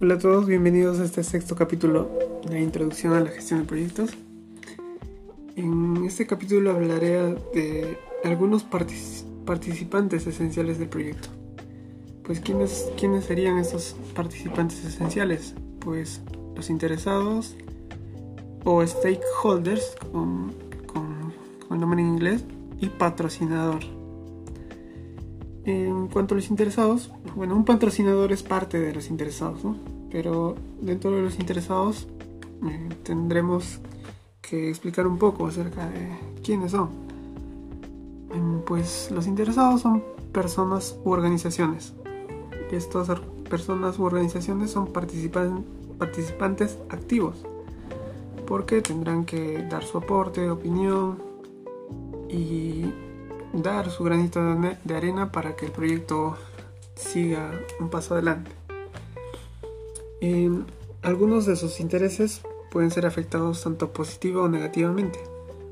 Hola a todos, bienvenidos a este sexto capítulo de Introducción a la Gestión de Proyectos. En este capítulo hablaré de algunos participantes esenciales del proyecto. Pues ¿quiénes, ¿quiénes serían estos participantes esenciales? Pues los interesados o stakeholders con, con, con nombre en inglés y patrocinador. En cuanto a los interesados, bueno, un patrocinador es parte de los interesados, ¿no? Pero dentro de los interesados eh, tendremos que explicar un poco acerca de quiénes son. Em, pues los interesados son personas u organizaciones. Estas personas u organizaciones son participantes activos porque tendrán que dar su aporte, opinión y dar su granito de arena para que el proyecto siga un paso adelante. algunos de sus intereses pueden ser afectados tanto positivo o negativamente.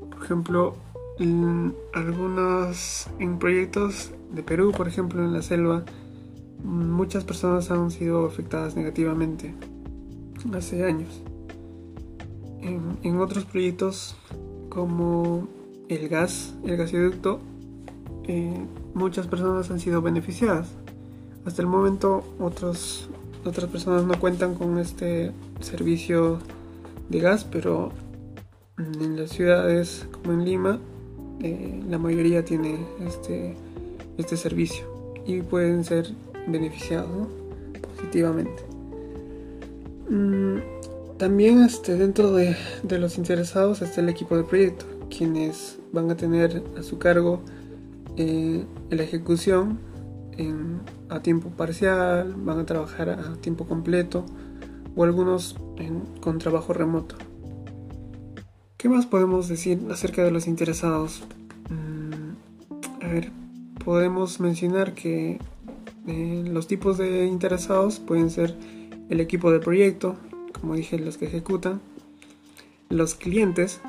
Por ejemplo, en algunos en proyectos de Perú, por ejemplo, en la selva, muchas personas han sido afectadas negativamente hace años. En, otros proyectos como el gas, el gasoducto, muchas personas han sido beneficiadas. Hasta el momento otros, otras personas no cuentan con este servicio de gas, pero en las ciudades como en Lima eh, la mayoría tiene este, este servicio y pueden ser beneficiados positivamente. Mm, también este, dentro de, de, los interesados está el equipo de proyecto, quienes van a tener a su cargo eh, la ejecución a tiempo parcial, van a trabajar a tiempo completo o algunos con trabajo remoto. ¿Qué más podemos decir acerca de los interesados? Mm, a ver, podemos mencionar que eh, los tipos de interesados pueden ser el equipo de proyecto, como dije, los que ejecutan, los clientes,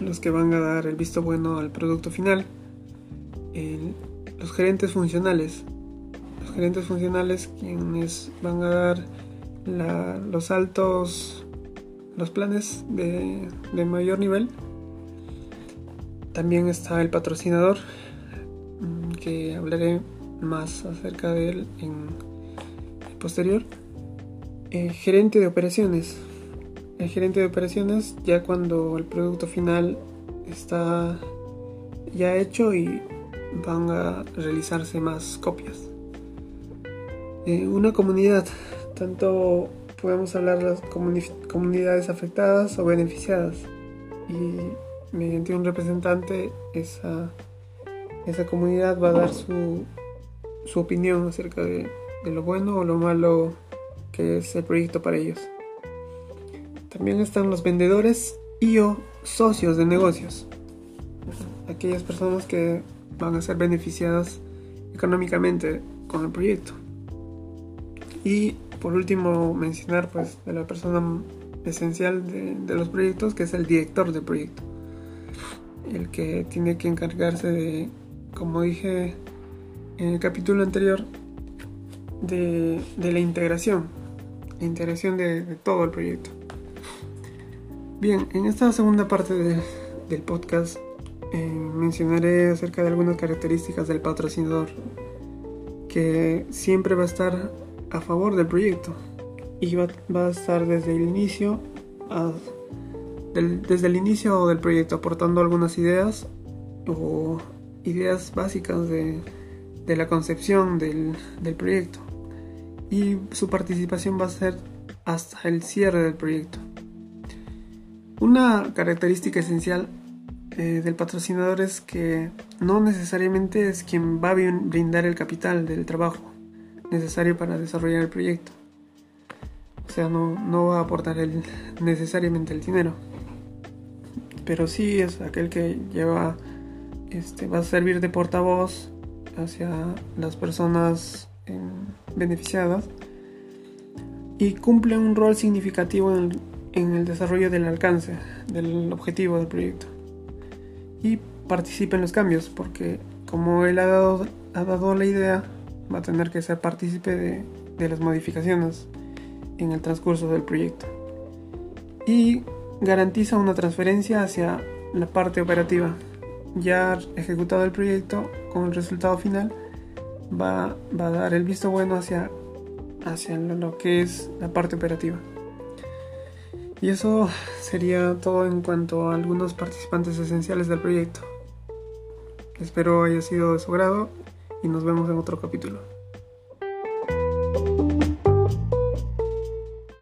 los que van a dar el visto bueno al producto final, los gerentes funcionales, los gerentes funcionales quienes van a dar los altos, los planes de, mayor nivel. También está el patrocinador, mm, que hablaré más acerca de él en el posterior. El gerente de operaciones. El gerente de operaciones ya cuando el producto final está ya hecho y van a realizarse más copias. Eh, una comunidad, tanto podemos hablar de las comunidades afectadas o beneficiadas y mediante un representante esa, esa comunidad va a dar su, su opinión acerca de, lo bueno o lo malo que es el proyecto para ellos. También están los vendedores y o socios de negocios. Aquellas personas que van a ser beneficiadas económicamente con el proyecto. Y por último mencionar pues de la persona esencial de, los proyectos que es el director del proyecto. El que tiene que encargarse de, como dije en el capítulo anterior, de, la integración, la integración de, todo el proyecto. Bien, en esta segunda parte del podcast eh, mencionaré acerca de algunas características del patrocinador que siempre va a estar a favor del proyecto y va, a estar desde el inicio desde el inicio del proyecto aportando algunas ideas o ideas básicas de, la concepción del, del proyecto y su participación va a ser hasta el cierre del proyecto. Una característica esencial del patrocinador es que no necesariamente es quien va a brindar el capital del trabajo necesario para desarrollar el proyecto. O sea, no, va a aportar el, necesariamente el dinero. Pero sí es aquel que lleva, este, va a servir de portavoz hacia las personas eh, beneficiadas y cumple un rol significativo en el desarrollo del alcance del objetivo del proyecto y participe en los cambios, porque como él ha dado, ha dado la idea, va a tener que ser partícipe de, las modificaciones en el transcurso del proyecto. Y garantiza una transferencia hacia la parte operativa. Ya ejecutado el proyecto con el resultado final, va, va a dar el visto bueno hacia, hacia lo que es la parte operativa. Y eso sería todo en cuanto a algunos participantes esenciales del proyecto. Espero haya sido de su grado y nos vemos en otro capítulo.